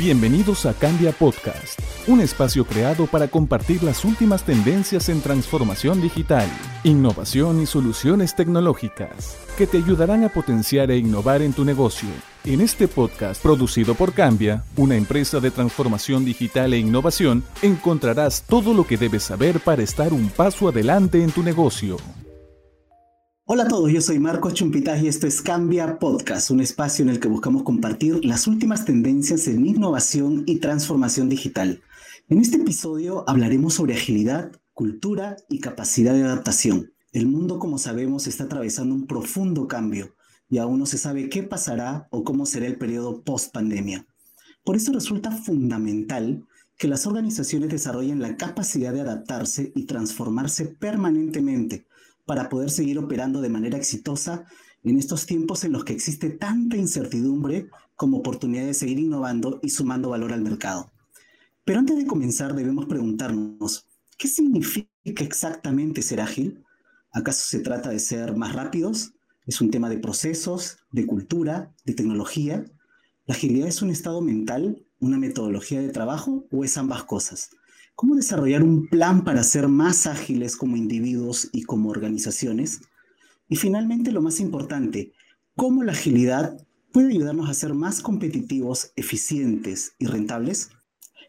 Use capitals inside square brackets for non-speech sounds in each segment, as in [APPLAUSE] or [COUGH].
Bienvenidos a Cambia Podcast, un espacio creado para compartir las últimas tendencias en transformación digital, innovación y soluciones tecnológicas que te ayudarán a potenciar e innovar en tu negocio. En este podcast producido por Cambia, una empresa de transformación digital e innovación, encontrarás todo lo que debes saber para estar un paso adelante en tu negocio. Hola a todos, yo soy Marcos Chumpitaz y esto es Cambia Podcast, un espacio en el que buscamos compartir las últimas tendencias en innovación y transformación digital. En este episodio hablaremos sobre agilidad, cultura y capacidad de adaptación. El mundo, como sabemos, está atravesando un profundo cambio y aún no se sabe qué pasará o cómo será el periodo post pandemia. Por eso resulta fundamental que las organizaciones desarrollen la capacidad de adaptarse y transformarse permanentemente para poder seguir operando de manera exitosa en estos tiempos en los que existe tanta incertidumbre como oportunidad de seguir innovando y sumando valor al mercado. Pero antes de comenzar debemos preguntarnos, ¿qué significa exactamente ser ágil? ¿Acaso se trata de ser más rápidos? ¿Es un tema de procesos, de cultura, de tecnología? ¿La agilidad es un estado mental, una metodología de trabajo o es ambas cosas? ¿Cómo desarrollar un plan para ser más ágiles como individuos y como organizaciones? Y finalmente, lo más importante, ¿cómo la agilidad puede ayudarnos a ser más competitivos, eficientes y rentables?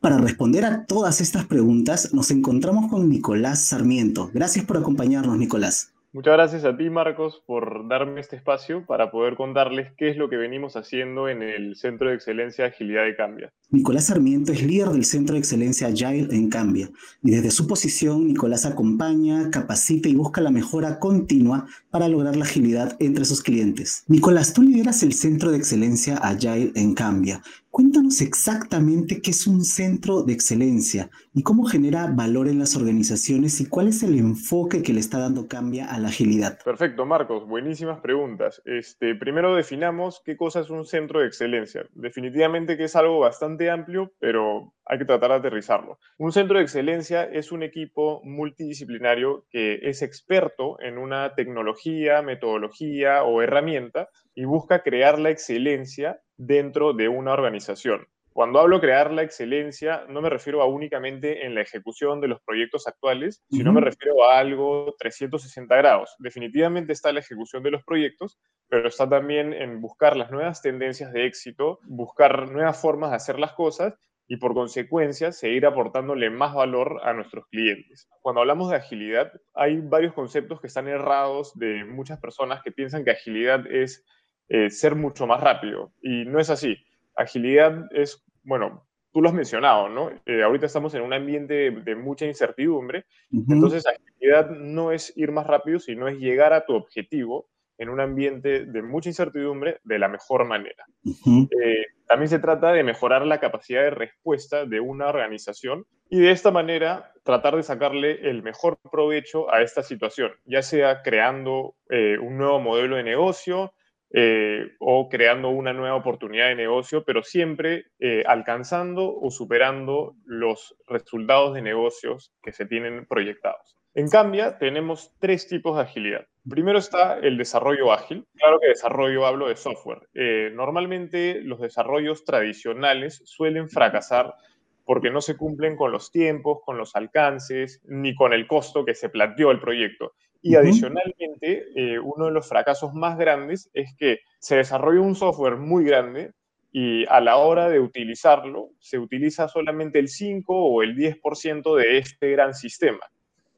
Para responder a todas estas preguntas, nos encontramos con Nicolás Sarmiento. Gracias por acompañarnos, Nicolás. Muchas gracias a ti, Marcos, por darme este espacio para poder contarles qué es lo que venimos haciendo en el Centro de Excelencia Agilidad de Cambia. Nicolás Sarmiento es líder del Centro de Excelencia Agile en Cambia y desde su posición Nicolás acompaña, capacita y busca la mejora continua para lograr la agilidad entre sus clientes. Nicolás, tú lideras el Centro de Excelencia Agile en Cambia. Cuéntanos exactamente qué es un centro de excelencia y cómo genera valor en las organizaciones y cuál es el enfoque que le está dando Cambia a la agilidad. Perfecto, Marcos, buenísimas preguntas. Este, primero definamos qué cosa es un centro de excelencia. Definitivamente que es algo bastante amplio, pero hay que tratar de aterrizarlo. Un centro de excelencia es un equipo multidisciplinario que es experto en una tecnología, metodología o herramienta y busca crear la excelencia dentro de una organización. Cuando hablo crear la excelencia, no me refiero a únicamente en la ejecución de los proyectos actuales, sino me refiero a algo 360 grados. Definitivamente está la ejecución de los proyectos, pero está también en buscar las nuevas tendencias de éxito, buscar nuevas formas de hacer las cosas y por consecuencia seguir aportándole más valor a nuestros clientes. Cuando hablamos de agilidad, hay varios conceptos que están errados de muchas personas que piensan que agilidad es eh, ser mucho más rápido. Y no es así. Agilidad es, bueno, tú lo has mencionado, ¿no? Eh, ahorita estamos en un ambiente de, mucha incertidumbre. Entonces, agilidad no es ir más rápido, sino es llegar a tu objetivo en un ambiente de mucha incertidumbre de la mejor manera. Eh, también se trata de mejorar la capacidad de respuesta de una organización y de esta manera tratar de sacarle el mejor provecho a esta situación, ya sea creando un nuevo modelo de negocio, eh, o creando una nueva oportunidad de negocio, pero siempre eh, alcanzando o superando los resultados de negocios que se tienen proyectados. En cambio, tenemos tres tipos de agilidad. Primero está el desarrollo ágil. Claro que desarrollo hablo de software. Eh, normalmente los desarrollos tradicionales suelen fracasar porque no se cumplen con los tiempos, con los alcances, ni con el costo que se planteó el proyecto. Y adicionalmente, eh, uno de los fracasos más grandes es que se desarrolla un software muy grande y a la hora de utilizarlo, se utiliza solamente el 5 o el 10% de este gran sistema.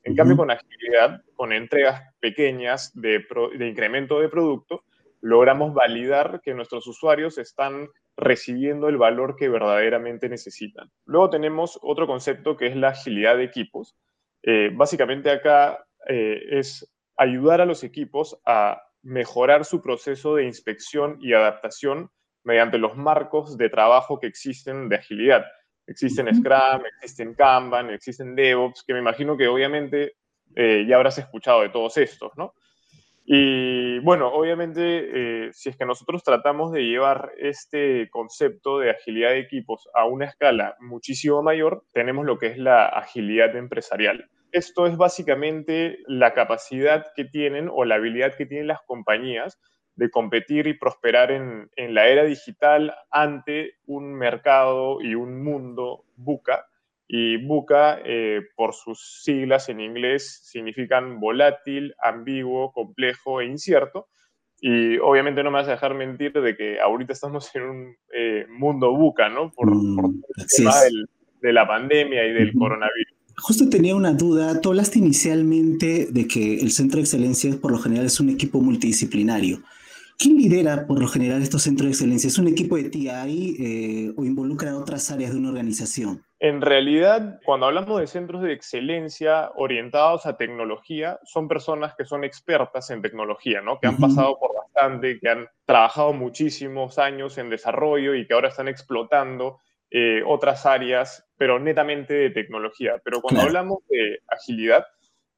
En cambio, con agilidad, con entregas pequeñas de, de incremento de producto, logramos validar que nuestros usuarios están recibiendo el valor que verdaderamente necesitan. Luego tenemos otro concepto que es la agilidad de equipos. Eh, básicamente acá eh, es ayudar a los equipos a mejorar su proceso de inspección y adaptación mediante los marcos de trabajo que existen de agilidad. Existen Scrum, existen Kanban, existen DevOps, que me imagino que obviamente eh, ya habrás escuchado de todos estos, ¿no? Y bueno, obviamente, eh, si es que nosotros tratamos de llevar este concepto de agilidad de equipos a una escala muchísimo mayor, tenemos lo que es la agilidad empresarial. Esto es básicamente la capacidad que tienen o la habilidad que tienen las compañías de competir y prosperar en, la era digital ante un mercado y un mundo buca. Y buca, eh, por sus siglas en inglés, significan volátil, ambiguo, complejo e incierto. Y obviamente no me vas a dejar mentir de que ahorita estamos en un eh, mundo buca, ¿no? Por, mm, el tema de la pandemia y del coronavirus. Justo tenía una duda. Tú hablaste inicialmente de que el Centro de Excelencia por lo general es un equipo multidisciplinario. ¿Quién lidera por lo general estos centros de excelencia? ¿Es un equipo de TI eh, o involucra otras áreas de una organización? En realidad, cuando hablamos de centros de excelencia orientados a tecnología, son personas que son expertas en tecnología, ¿no? Que han pasado por bastante, que han trabajado muchísimos años en desarrollo y que ahora están explotando eh, otras áreas, pero netamente de tecnología. Pero cuando hablamos de agilidad,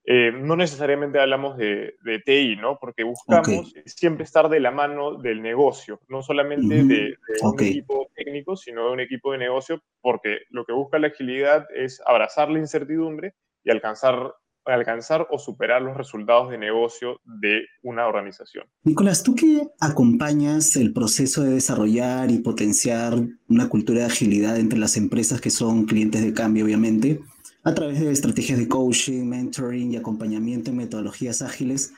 eh, no necesariamente hablamos de, TI, ¿no? Porque buscamos siempre estar de la mano del negocio, no solamente de, un equipo técnico, sino de un equipo de negocio, porque lo que busca la agilidad es abrazar la incertidumbre y alcanzar alcanzar o superar los resultados de negocio de una organización. Nicolás, tú que acompañas el proceso de desarrollar y potenciar una cultura de agilidad entre las empresas que son clientes de cambio, obviamente, a través de estrategias de coaching, mentoring y acompañamiento en metodologías ágiles.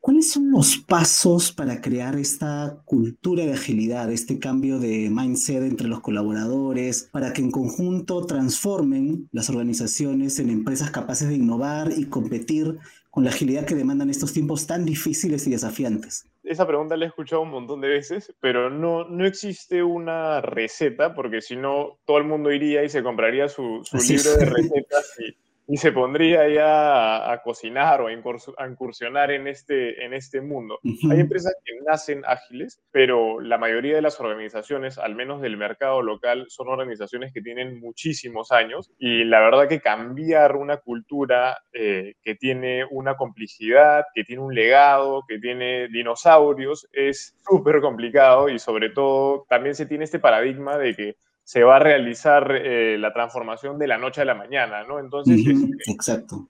¿Cuáles son los pasos para crear esta cultura de agilidad, este cambio de mindset entre los colaboradores, para que en conjunto transformen las organizaciones en empresas capaces de innovar y competir con la agilidad que demandan estos tiempos tan difíciles y desafiantes? esa pregunta la he escuchado un montón de veces, pero no, no existe una receta, porque si no, todo el mundo iría y se compraría su, su libro de recetas y y se pondría ya a, cocinar o a, incursionar en este, en este mundo. Hay empresas que nacen ágiles, pero la mayoría de las organizaciones, al menos del mercado local, son organizaciones que tienen muchísimos años y la verdad que cambiar una cultura eh, que tiene una complicidad, que tiene un legado, que tiene dinosaurios, es súper complicado y sobre todo también se tiene este paradigma de que se va a realizar eh, la transformación de la noche a la mañana, ¿no? Entonces, es, exacto.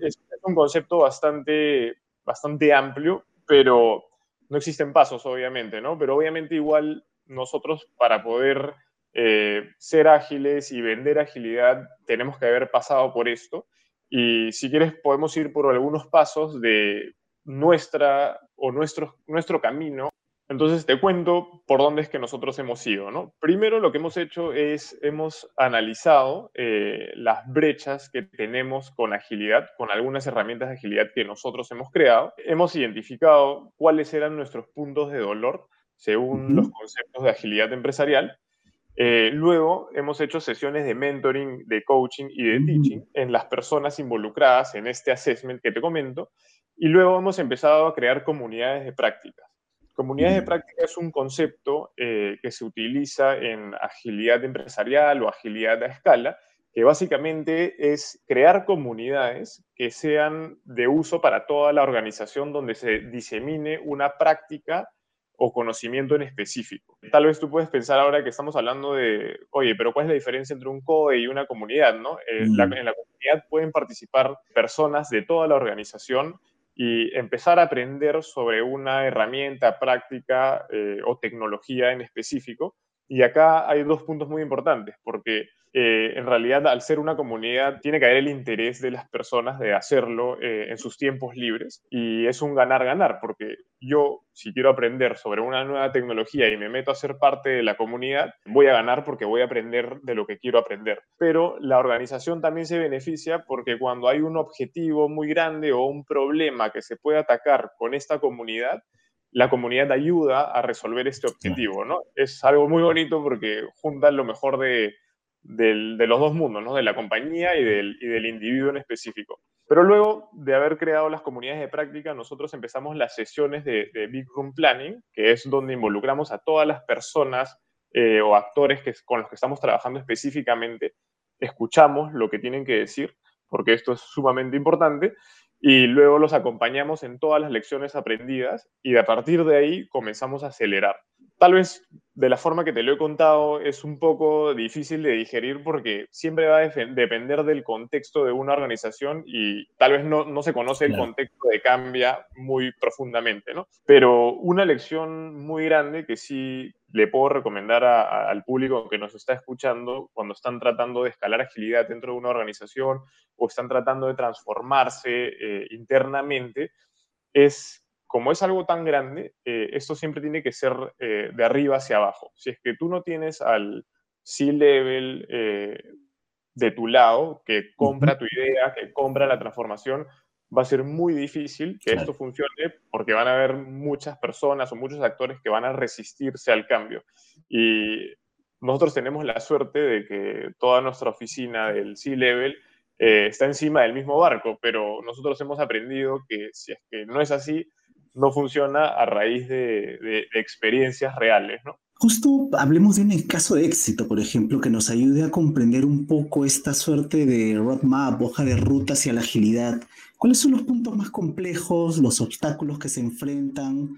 es, un concepto bastante, bastante amplio, pero no existen pasos, obviamente, ¿no? Pero obviamente igual nosotros para poder eh, ser ágiles y vender agilidad tenemos que haber pasado por esto. Y si quieres podemos ir por algunos pasos de nuestra o nuestro, nuestro camino entonces te cuento por dónde es que nosotros hemos ido. ¿no? Primero lo que hemos hecho es, hemos analizado eh, las brechas que tenemos con agilidad, con algunas herramientas de agilidad que nosotros hemos creado. Hemos identificado cuáles eran nuestros puntos de dolor según los conceptos de agilidad empresarial. Eh, luego hemos hecho sesiones de mentoring, de coaching y de teaching en las personas involucradas en este assessment que te comento. Y luego hemos empezado a crear comunidades de prácticas. Comunidades de práctica es un concepto eh, que se utiliza en agilidad empresarial o agilidad a escala, que básicamente es crear comunidades que sean de uso para toda la organización donde se disemine una práctica o conocimiento en específico. Tal vez tú puedes pensar ahora que estamos hablando de, oye, pero ¿cuál es la diferencia entre un COE y una comunidad? ¿no? Eh, en la comunidad pueden participar personas de toda la organización y empezar a aprender sobre una herramienta, práctica eh, o tecnología en específico. Y acá hay dos puntos muy importantes, porque eh, en realidad al ser una comunidad tiene que haber el interés de las personas de hacerlo eh, en sus tiempos libres y es un ganar-ganar, porque yo si quiero aprender sobre una nueva tecnología y me meto a ser parte de la comunidad, voy a ganar porque voy a aprender de lo que quiero aprender. Pero la organización también se beneficia porque cuando hay un objetivo muy grande o un problema que se puede atacar con esta comunidad, la comunidad ayuda a resolver este objetivo, ¿no? Es algo muy bonito porque juntan lo mejor de, los dos mundos, ¿no? De la compañía y del, y del individuo en específico. Pero luego de haber creado las comunidades de práctica, nosotros empezamos las sesiones de, Big Room Planning, que es donde involucramos a todas las personas eh, o actores que, con los que estamos trabajando específicamente, escuchamos lo que tienen que decir, porque esto es sumamente importante, y luego los acompañamos en todas las lecciones aprendidas y a partir de ahí comenzamos a acelerar. Tal vez de la forma que te lo he contado es un poco difícil de digerir porque siempre va a depender del contexto de una organización y tal vez no, no se conoce el contexto de Cambia muy profundamente, ¿no? Pero una lección muy grande que sí le puedo recomendar al público que nos está escuchando cuando están tratando de escalar agilidad dentro de una organización o están tratando de transformarse eh, internamente es como es algo tan grande, eh, esto siempre tiene que ser eh, de arriba hacia abajo. Si es que tú no tienes al C-level de tu lado que compra tu idea, que compra la transformación, va a ser muy difícil que esto funcione porque van a haber muchas personas o muchos actores que van a resistirse al cambio. Y nosotros tenemos la suerte de que toda nuestra oficina del C-level está encima del mismo barco, pero nosotros hemos aprendido que si es que no es así, no funciona a raíz de, experiencias reales, ¿no? Justo hablemos de un caso de éxito, por ejemplo, que nos ayude a comprender un poco esta suerte de roadmap, hoja de ruta hacia la agilidad. ¿Cuáles son los puntos más complejos, los obstáculos que se enfrentan?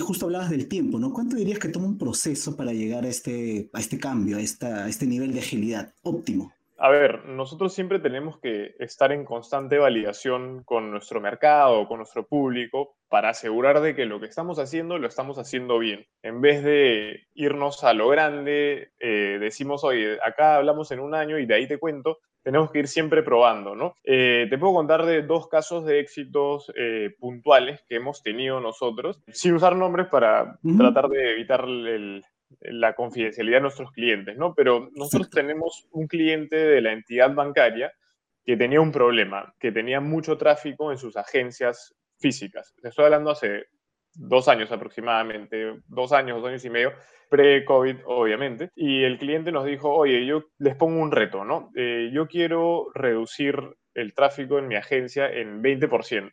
Justo hablabas del tiempo, ¿no? ¿Cuánto dirías que toma un proceso para llegar a este, a este cambio, a, esta, a este nivel de agilidad óptimo? A ver, nosotros siempre tenemos que estar en constante validación con nuestro mercado, con nuestro público, para asegurar de que lo que estamos haciendo lo estamos haciendo bien. En vez de irnos a lo grande, eh, decimos, oye, acá hablamos en un año y de ahí te cuento, tenemos que ir siempre probando, ¿no? Eh, te puedo contar de dos casos de éxitos eh, puntuales que hemos tenido nosotros, sin usar nombres para tratar de evitar el, la confidencialidad de nuestros clientes, ¿no? Pero nosotros tenemos un cliente de la entidad bancaria que tenía un problema, que tenía mucho tráfico en sus agencias físicas. Estoy hablando hace dos años aproximadamente, dos años, dos años y medio, pre-COVID, obviamente. Y el cliente nos dijo, oye, yo les pongo un reto, ¿no? Eh, yo quiero reducir el tráfico en mi agencia en 20%.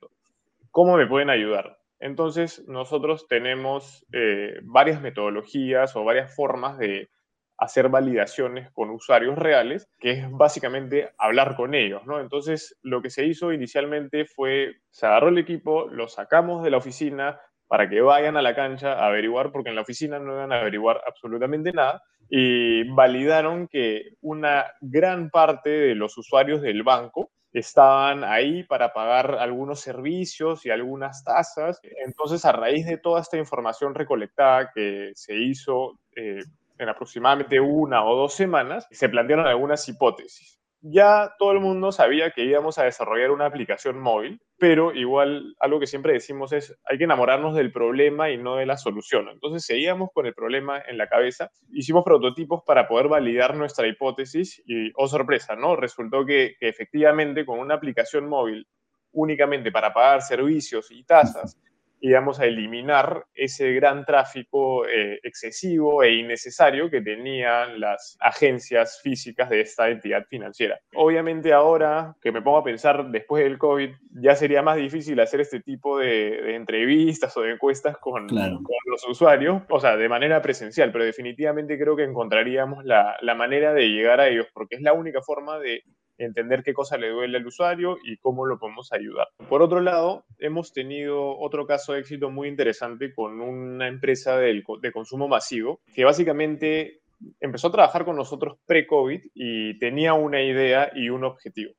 ¿Cómo me pueden ayudar? Entonces, nosotros tenemos eh, varias metodologías o varias formas de hacer validaciones con usuarios reales, que es básicamente hablar con ellos, ¿no? Entonces, lo que se hizo inicialmente fue, se agarró el equipo, lo sacamos de la oficina para que vayan a la cancha a averiguar, porque en la oficina no iban a averiguar absolutamente nada, y validaron que una gran parte de los usuarios del banco estaban ahí para pagar algunos servicios y algunas tasas. Entonces, a raíz de toda esta información recolectada que se hizo eh, en aproximadamente una o dos semanas, se plantearon algunas hipótesis ya todo el mundo sabía que íbamos a desarrollar una aplicación móvil, pero igual algo que siempre decimos es hay que enamorarnos del problema y no de la solución. Entonces seguíamos con el problema en la cabeza, hicimos prototipos para poder validar nuestra hipótesis y, oh sorpresa, ¿no? Resultó que, que efectivamente con una aplicación móvil únicamente para pagar servicios y tasas, íbamos a eliminar ese gran tráfico eh, excesivo e innecesario que tenían las agencias físicas de esta entidad financiera. Obviamente ahora que me pongo a pensar después del COVID, ya sería más difícil hacer este tipo de, entrevistas o de encuestas con, con, los usuarios, o sea, de manera presencial, pero definitivamente creo que encontraríamos la, la manera de llegar a ellos, porque es la única forma de entender qué cosa le duele al usuario y cómo lo podemos ayudar. Por otro lado, hemos tenido otro caso de éxito muy interesante con una empresa de consumo masivo que básicamente empezó a trabajar con nosotros pre-COVID y tenía una idea y un objetivo.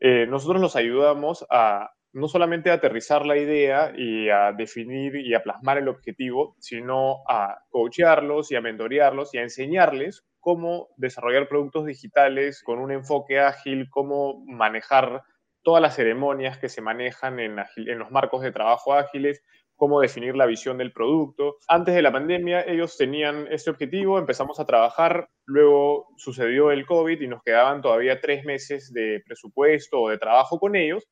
Eh, nosotros los ayudamos a no solamente a aterrizar la idea y a definir y a plasmar el objetivo, sino a coachearlos y a mentorearlos y a enseñarles cómo desarrollar productos digitales con un enfoque ágil, cómo manejar todas las ceremonias que se manejan en, los marcos de trabajo ágiles, cómo definir la visión del producto. Antes de la pandemia ellos tenían este objetivo, empezamos a trabajar, luego sucedió el COVID y nos quedaban todavía tres meses de presupuesto o de trabajo con ellos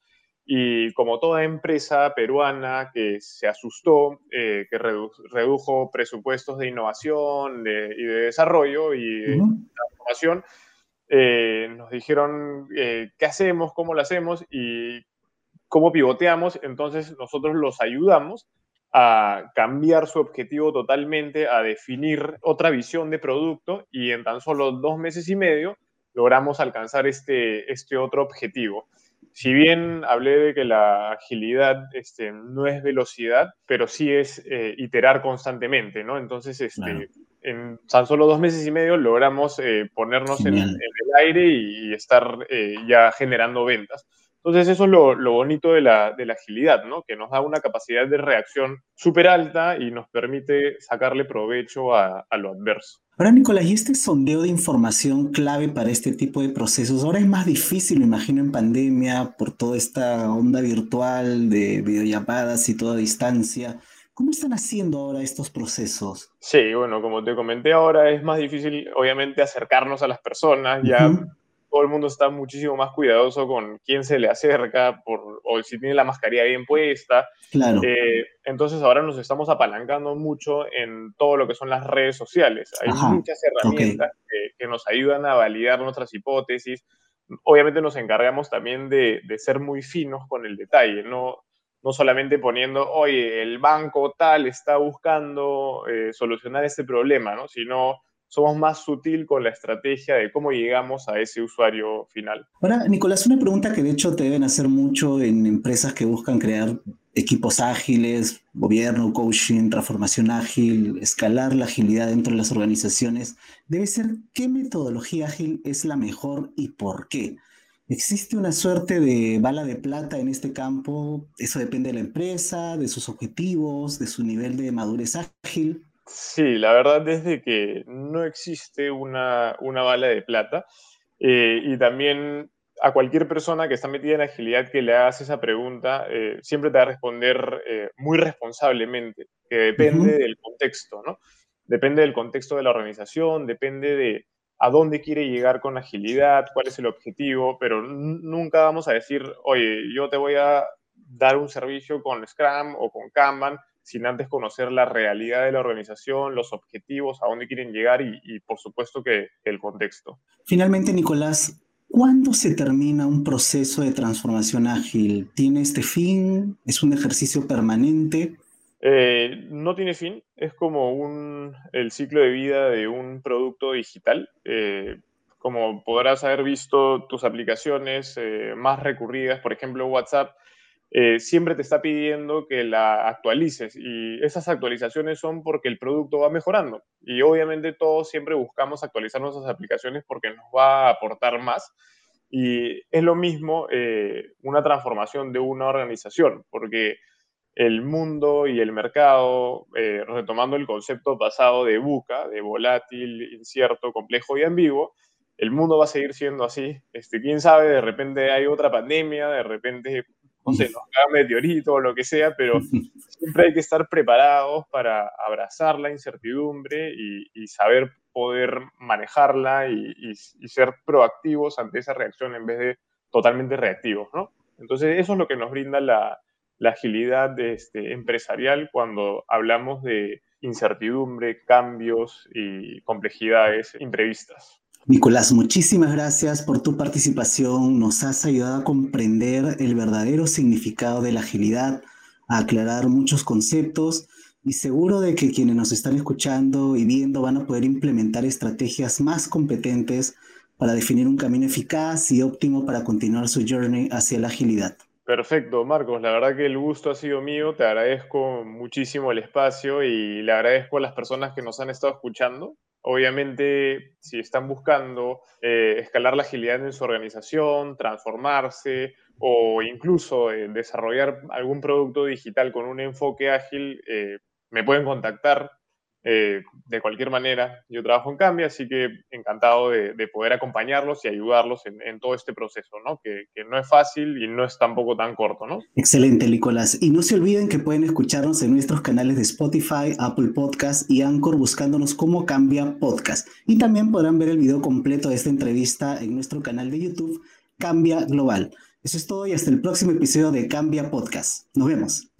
y como toda empresa peruana que se asustó, eh, que redujo presupuestos de innovación y de desarrollo y de transformación, eh, nos dijeron eh, qué hacemos, cómo lo hacemos y cómo pivoteamos. Entonces nosotros los ayudamos a cambiar su objetivo totalmente, a definir otra visión de producto y en tan solo dos meses y medio logramos alcanzar este, este otro objetivo si bien hablé de que la agilidad este, no es velocidad, pero sí es eh, iterar constantemente, ¿no? Entonces, este, en tan solo dos meses y medio logramos eh, ponernos en, el aire y, estar eh, ya generando ventas. Entonces eso es lo, bonito de la, agilidad, ¿no? que nos da una capacidad de reacción súper alta y nos permite sacarle provecho a, a, lo adverso. Ahora, Nicolás, ¿y este sondeo de información clave para este tipo de procesos? Ahora es más difícil, me imagino, en pandemia, por toda esta onda virtual de videollamadas y toda distancia. ¿Cómo están haciendo ahora estos procesos? Sí, bueno, como te comenté ahora, es más difícil, obviamente, acercarnos a las personas. Ya todo el mundo está muchísimo más cuidadoso con quién se le acerca por, o si tiene la mascarilla bien puesta. Claro. Eh, entonces ahora nos estamos apalancando mucho en todo lo que son las redes sociales. Hay muchas herramientas que, nos ayudan a validar nuestras hipótesis. Obviamente nos encargamos también de, de ser muy finos con el detalle, no, no solamente poniendo, oye, el banco tal está buscando eh, solucionar este problema, ¿no? sino somos más sutil con la estrategia de cómo llegamos a ese usuario final. Ahora, Nicolás, una pregunta que de hecho te deben hacer mucho en empresas que buscan crear equipos ágiles, gobierno, coaching, transformación ágil, escalar la agilidad dentro de las organizaciones, debe ser qué metodología ágil es la mejor y por qué. ¿Existe una suerte de bala de plata en este campo? Eso depende de la empresa, de sus objetivos, de su nivel de madurez ágil. Sí, la verdad es de que no existe una, bala de plata eh, y también a cualquier persona que está metida en agilidad que le hagas esa pregunta, eh, siempre te va a responder eh, muy responsablemente, que depende del contexto, ¿no? Depende del contexto de la organización, depende de, a dónde quiere llegar con agilidad, cuál es el objetivo, pero nunca vamos a decir, oye, yo te voy a dar un servicio con Scrum o con Kanban sin antes conocer la realidad de la organización, los objetivos, a dónde quieren llegar y, por supuesto que el contexto. Finalmente, Nicolás, ¿cuándo se termina un proceso de transformación ágil? ¿Tiene este fin? ¿Es un ejercicio permanente? Eh, no tiene fin, es como un, el ciclo de vida de un producto digital. Eh, como podrás haber visto, tus aplicaciones eh, más recurridas, por ejemplo WhatsApp, siempre te está pidiendo que la actualices y esas actualizaciones son porque el producto va mejorando y obviamente todos siempre buscamos actualizar nuestras aplicaciones porque nos va a aportar más y es lo mismo una transformación de una organización porque el mundo y el mercado, eh, retomando el concepto pasado de buca, de volátil, incierto, complejo y ambiguo, el mundo va a seguir siendo así. Este, Quién sabe, de repente hay otra pandemia, de repente, no sé, nos cae meteorito o lo que sea, pero [LAUGHS] siempre hay que estar preparados para abrazar la incertidumbre y, saber poder manejarla y, y, ser proactivos ante esa reacción en vez de totalmente reactivos, ¿no? Entonces, eso es lo que nos brinda la, la agilidad este, empresarial cuando hablamos de incertidumbre, cambios y complejidades imprevistas. Nicolás, muchísimas gracias por tu participación. Nos has ayudado a comprender el verdadero significado de la agilidad, a aclarar muchos conceptos y seguro de que quienes nos están escuchando y viendo van a poder implementar estrategias más competentes para definir un camino eficaz y óptimo para continuar su journey hacia la agilidad. Perfecto, Marcos. La verdad que el gusto ha sido mío. Te agradezco muchísimo el espacio y le agradezco a las personas que nos han estado escuchando. Obviamente, si están buscando eh, escalar la agilidad en su organización, transformarse o incluso eh, desarrollar algún producto digital con un enfoque ágil, eh, me pueden contactar. Eh, de cualquier manera, yo trabajo en Cambia, así que encantado de, poder acompañarlos y ayudarlos en, todo este proceso, ¿no? Que, no es fácil y no es tampoco tan corto, ¿no? Excelente, Nicolás. Y no se olviden que pueden escucharnos en nuestros canales de Spotify, Apple Podcast y Anchor buscándonos como Cambia Podcast. Y también podrán ver el video completo de esta entrevista en nuestro canal de YouTube, Cambia Global. Eso es todo y hasta el próximo episodio de Cambia Podcast. Nos vemos.